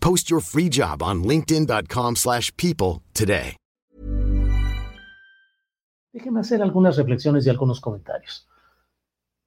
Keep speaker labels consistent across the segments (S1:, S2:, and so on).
S1: Post your free job on linkedin.com/people slash people today.
S2: Déjenme hacer algunas reflexiones y algunos comentarios.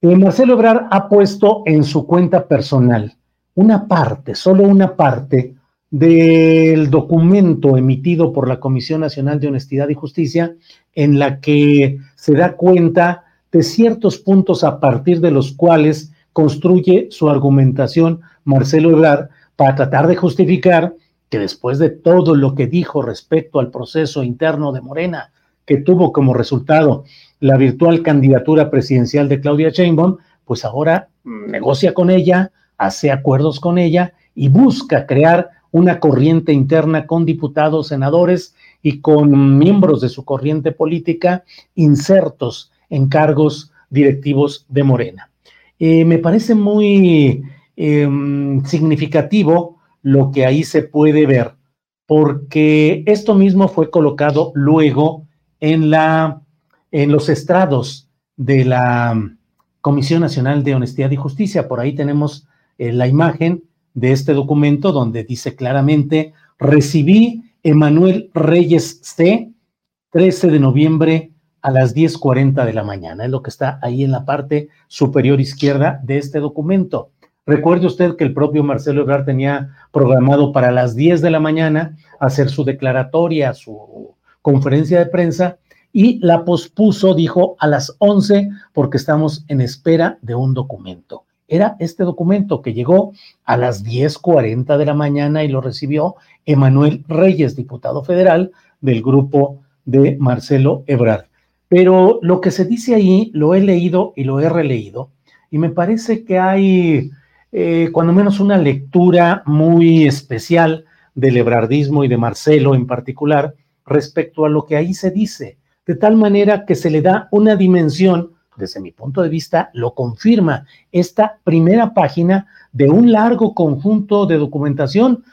S2: Eh, Marcelo Ebrard ha puesto en su cuenta personal una parte, solo una parte del documento emitido por la Comisión Nacional de Honestidad y Justicia en la que se da cuenta de ciertos puntos a partir de los cuales construye su argumentación Marcelo Ebrard para tratar de justificar que después de todo lo que dijo respecto al proceso interno de Morena, que tuvo como resultado la virtual candidatura presidencial de Claudia Sheinbaum, pues ahora negocia con ella, hace acuerdos con ella y busca crear una corriente interna con diputados, senadores y con miembros de su corriente política insertos en cargos directivos de Morena. Eh, me parece muy eh, significativo lo que ahí se puede ver, porque esto mismo fue colocado luego en, la, en los estrados de la Comisión Nacional de Honestidad y Justicia. Por ahí tenemos eh, la imagen de este documento donde dice claramente, recibí Emanuel Reyes C, 13 de noviembre a las 10.40 de la mañana. Es lo que está ahí en la parte superior izquierda de este documento. Recuerde usted que el propio Marcelo Ebrard tenía programado para las 10 de la mañana hacer su declaratoria, su conferencia de prensa y la pospuso, dijo, a las 11 porque estamos en espera de un documento. Era este documento que llegó a las 10.40 de la mañana y lo recibió Emanuel Reyes, diputado federal del grupo de Marcelo Ebrard. Pero lo que se dice ahí lo he leído y lo he releído y me parece que hay eh, cuando menos una lectura muy especial del ebrardismo y de Marcelo en particular respecto a lo que ahí se dice, de tal manera que se le da una dimensión, desde mi punto de vista, lo confirma esta primera página de un largo conjunto de documentación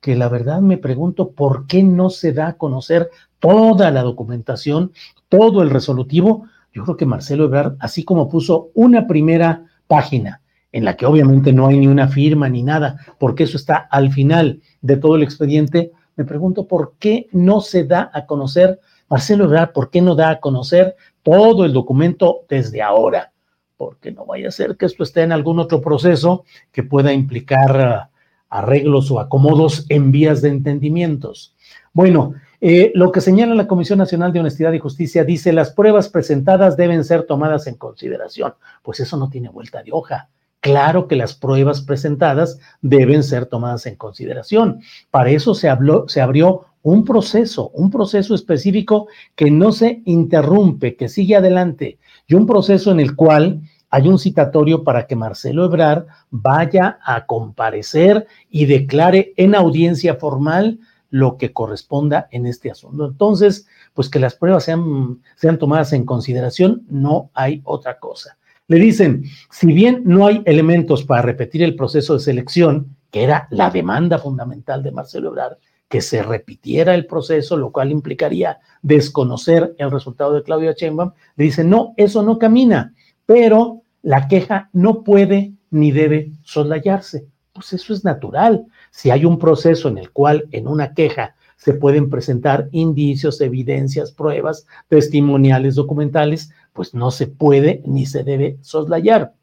S2: que la verdad me pregunto por qué no se da a conocer toda la documentación, todo el resolutivo. Yo creo que Marcelo Ebrard, así como puso una primera página, en la que obviamente no hay ni una firma ni nada, porque eso está al final de todo el expediente, me pregunto por qué no se da a conocer, Marcelo Ebrard, por qué no da a conocer todo el documento desde ahora, porque no vaya a ser que esto esté en algún otro proceso que pueda implicar uh, arreglos o acomodos en vías de entendimientos. Bueno, eh, lo que señala la Comisión Nacional de Honestidad y Justicia dice las pruebas presentadas deben ser tomadas en consideración. Pues eso no tiene vuelta de hoja. Claro que las pruebas presentadas deben ser tomadas en consideración. Para eso se, habló, se abrió un proceso, un proceso específico que no se interrumpe, que sigue adelante, y un proceso en el cual hay un citatorio para que Marcelo Ebrard vaya a comparecer y declare en audiencia formal lo que corresponda en este asunto. Entonces, pues que las pruebas sean, sean tomadas en consideración, no hay otra cosa. Le dicen, si bien no hay elementos para repetir el proceso de selección, que era la demanda fundamental de Marcelo Ebrard, que se repitiera el proceso, lo cual implicaría desconocer el resultado de Claudia Sheinbaum, le dicen, no, eso no camina, pero la queja no puede ni debe soslayarse. Pues eso es natural. Si hay un proceso en el cual en una queja se pueden presentar indicios, evidencias, pruebas, testimoniales, documentales, pues no se puede ni se debe soslayar.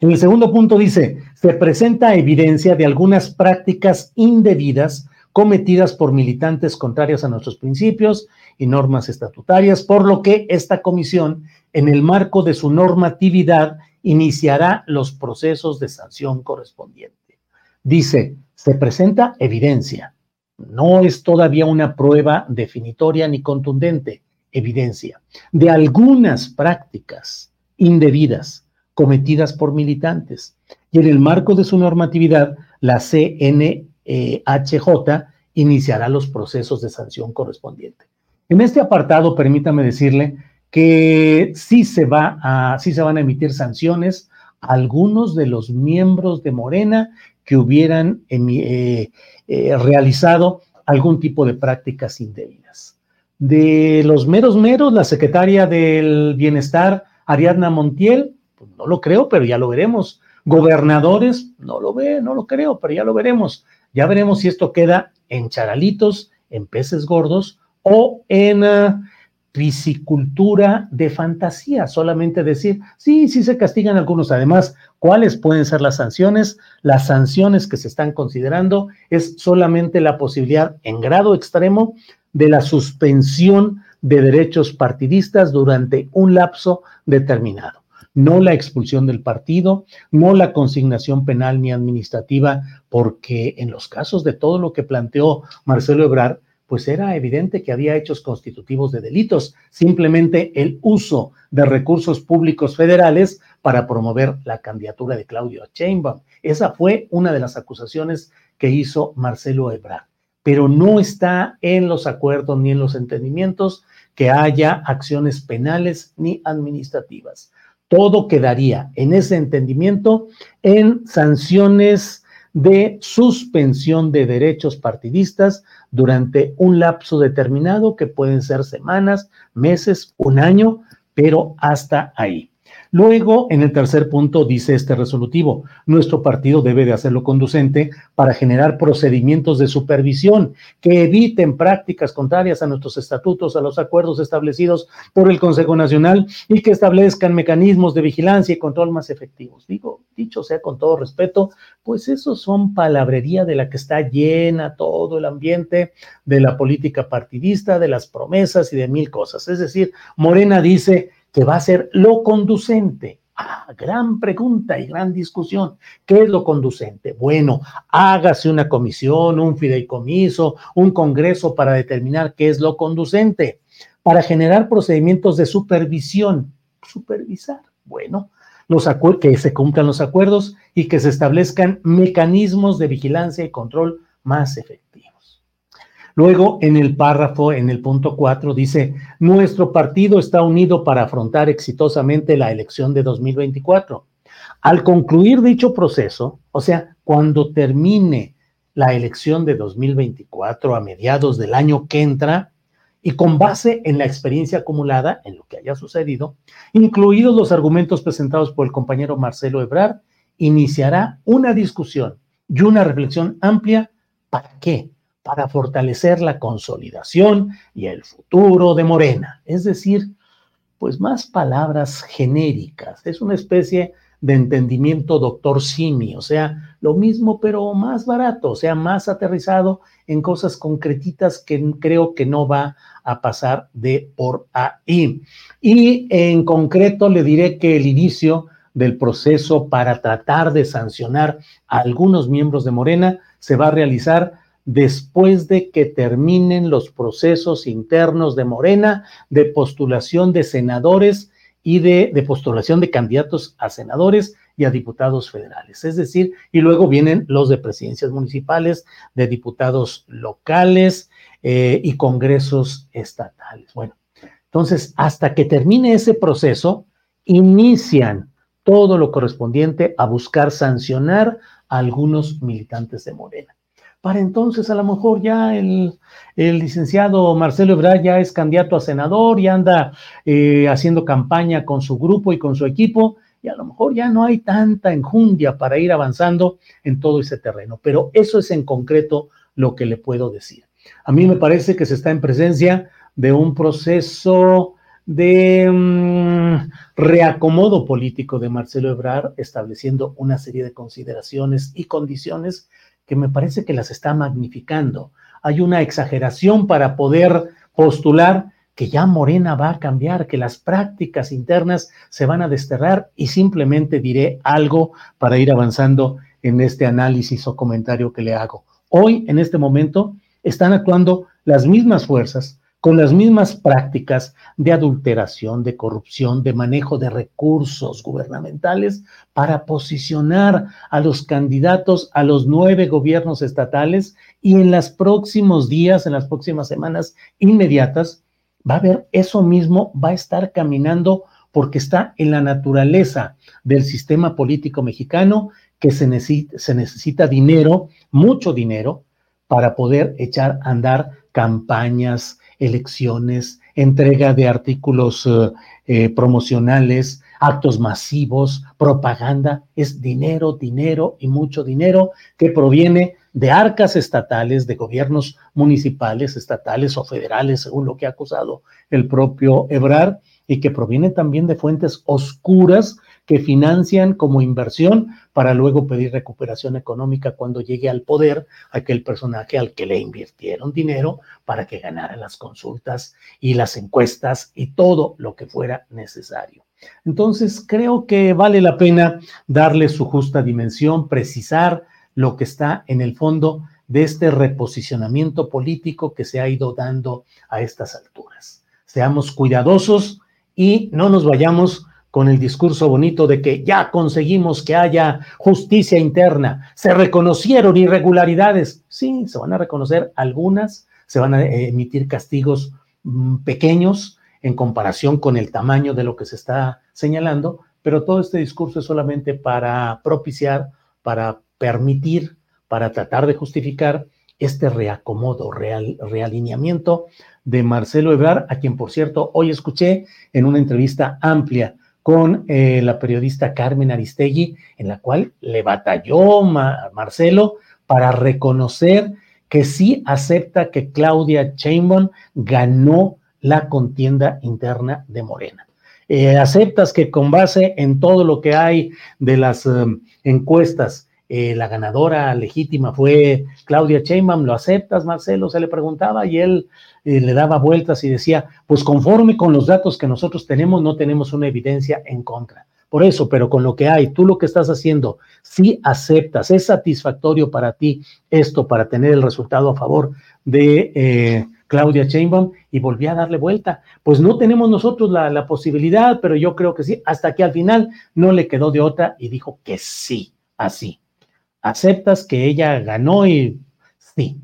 S2: En el segundo punto dice, se presenta evidencia de algunas prácticas indebidas cometidas por militantes contrarias a nuestros principios y normas estatutarias, por lo que esta comisión, en el marco de su normatividad, iniciará los procesos de sanción correspondientes. Dice, se presenta evidencia. No es todavía una prueba definitoria ni contundente, evidencia de algunas prácticas indebidas cometidas por militantes. Y en el marco de su normatividad, la CNHJ iniciará los procesos de sanción correspondiente. En este apartado, permítame decirle que sí se, va a, sí se van a emitir sanciones a algunos de los miembros de Morena que hubieran eh, eh, realizado algún tipo de prácticas indebidas. De los meros meros, la secretaria del Bienestar, Ariadna Montiel, pues no lo creo, pero ya lo veremos. Gobernadores, no lo ve, no lo creo, pero ya lo veremos. Ya veremos si esto queda en charalitos, en peces gordos o en ah, piscicultura de fantasía, solamente decir, sí, sí se castigan algunos. Además, ¿cuáles pueden ser las sanciones? Las sanciones que se están considerando es solamente la posibilidad en grado extremo de la suspensión de derechos partidistas durante un lapso determinado. No la expulsión del partido, no la consignación penal ni administrativa, porque en los casos de todo lo que planteó Marcelo Ebrard, pues era evidente que había hechos constitutivos de delitos, simplemente el uso de recursos públicos federales para promover la candidatura de Claudio Sheinbaum. Esa fue una de las acusaciones que hizo Marcelo Ebrard, pero no está en los acuerdos ni en los entendimientos que haya acciones penales ni administrativas. Todo quedaría en ese entendimiento en sanciones de suspensión de derechos partidistas durante un lapso determinado que pueden ser semanas, meses, un año, pero hasta ahí. Luego, en el tercer punto, dice este resolutivo, nuestro partido debe de hacerlo conducente para generar procedimientos de supervisión que eviten prácticas contrarias a nuestros estatutos, a los acuerdos establecidos por el Consejo Nacional y que establezcan mecanismos de vigilancia y control más efectivos. Digo, dicho sea con todo respeto, pues eso son palabrería de la que está llena todo el ambiente de la política partidista, de las promesas y de mil cosas. Es decir, Morena dice que va a ser lo conducente. Ah, gran pregunta y gran discusión. ¿Qué es lo conducente? Bueno, hágase una comisión, un fideicomiso, un congreso para determinar qué es lo conducente, para generar procedimientos de supervisión. Supervisar. Bueno, los que se cumplan los acuerdos y que se establezcan mecanismos de vigilancia y control más efectivos. Luego, en el párrafo, en el punto 4, dice, nuestro partido está unido para afrontar exitosamente la elección de 2024. Al concluir dicho proceso, o sea, cuando termine la elección de 2024 a mediados del año que entra, y con base en la experiencia acumulada, en lo que haya sucedido, incluidos los argumentos presentados por el compañero Marcelo Ebrard, iniciará una discusión y una reflexión amplia. ¿Para qué? Para fortalecer la consolidación y el futuro de Morena. Es decir, pues más palabras genéricas. Es una especie de entendimiento doctor Simi, o sea, lo mismo pero más barato, o sea, más aterrizado en cosas concretitas que creo que no va a pasar de por ahí. Y en concreto le diré que el inicio del proceso para tratar de sancionar a algunos miembros de Morena se va a realizar después de que terminen los procesos internos de Morena de postulación de senadores y de, postulación de candidatos a senadores y a diputados federales. Es decir, y luego vienen los de presidencias municipales, de diputados locales eh, y congresos estatales. Bueno, entonces, hasta que termine ese proceso, inician todo lo correspondiente a buscar sancionar a algunos militantes de Morena. Para entonces, a lo mejor ya el, licenciado Marcelo Ebrard ya es candidato a senador y anda eh, haciendo campaña con su grupo y con su equipo, y a lo mejor ya no hay tanta enjundia para ir avanzando en todo ese terreno. Pero eso es en concreto lo que le puedo decir. A mí me parece que se está en presencia de un proceso de mm, reacomodo político de Marcelo Ebrard, estableciendo una serie de consideraciones y condiciones que me parece que las está magnificando. Hay una exageración para poder postular que ya Morena va a cambiar, que las prácticas internas se van a desterrar y simplemente diré algo para ir avanzando en este análisis o comentario que le hago. Hoy, en este momento, están actuando las mismas fuerzas con las mismas prácticas de adulteración, de corrupción, de manejo de recursos gubernamentales para posicionar a los candidatos a los nueve gobiernos estatales y en los próximos días, en las próximas semanas inmediatas, va a haber eso mismo, va a estar caminando porque está en la naturaleza del sistema político mexicano que se necesita, se necesita dinero, mucho dinero, para poder echar a andar campañas, elecciones, entrega de artículos eh, eh, promocionales, actos masivos, propaganda, es dinero, dinero y mucho dinero que proviene de arcas estatales, de gobiernos municipales, estatales o federales, según lo que ha acusado el propio Ebrard, y que proviene también de fuentes oscuras que financian como inversión para luego pedir recuperación económica cuando llegue al poder aquel personaje al que le invirtieron dinero para que ganara las consultas y las encuestas y todo lo que fuera necesario. Entonces, creo que vale la pena darle su justa dimensión, precisar lo que está en el fondo de este reposicionamiento político que se ha ido dando a estas alturas. Seamos cuidadosos y no nos vayamos con el discurso bonito de que ya conseguimos que haya justicia interna, se reconocieron irregularidades. Sí, se van a reconocer algunas, se van a eh, emitir castigos mm, pequeños en comparación con el tamaño de lo que se está señalando, pero todo este discurso es solamente para propiciar, para permitir, para tratar de justificar este reacomodo, real, realineamiento de Marcelo Ebrard, a quien por cierto hoy escuché en una entrevista amplia con eh, la periodista Carmen Aristegui, en la cual le batalló Marcelo para reconocer que sí acepta que Claudia Sheinbaum ganó la contienda interna de Morena. Eh, aceptas que con base en todo lo que hay de las em, encuestas, eh, la ganadora legítima fue Claudia Sheinbaum, ¿lo aceptas, Marcelo? Se le preguntaba y él eh, le daba vueltas y decía, pues conforme con los datos que nosotros tenemos, no tenemos una evidencia en contra. Por eso, pero con lo que hay, tú lo que estás haciendo, si aceptas, es satisfactorio para ti esto para tener el resultado a favor de eh, Claudia Sheinbaum y volví a darle vuelta. Pues no tenemos nosotros la, la posibilidad, pero yo creo que sí, hasta que al final no le quedó de otra y dijo que sí, así. Aceptas que ella ganó y sí,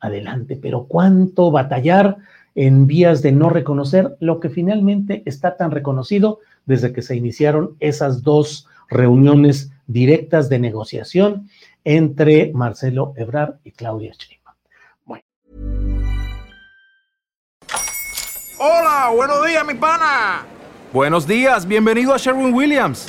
S2: adelante, pero cuánto batallar en vías de no reconocer lo que finalmente está tan reconocido desde que se iniciaron esas dos reuniones directas de negociación entre Marcelo Ebrard y Claudia Sheinbaum. Bueno.
S3: Hola, buenos días, mi pana.
S4: Buenos días, bienvenido a Sherwin Williams.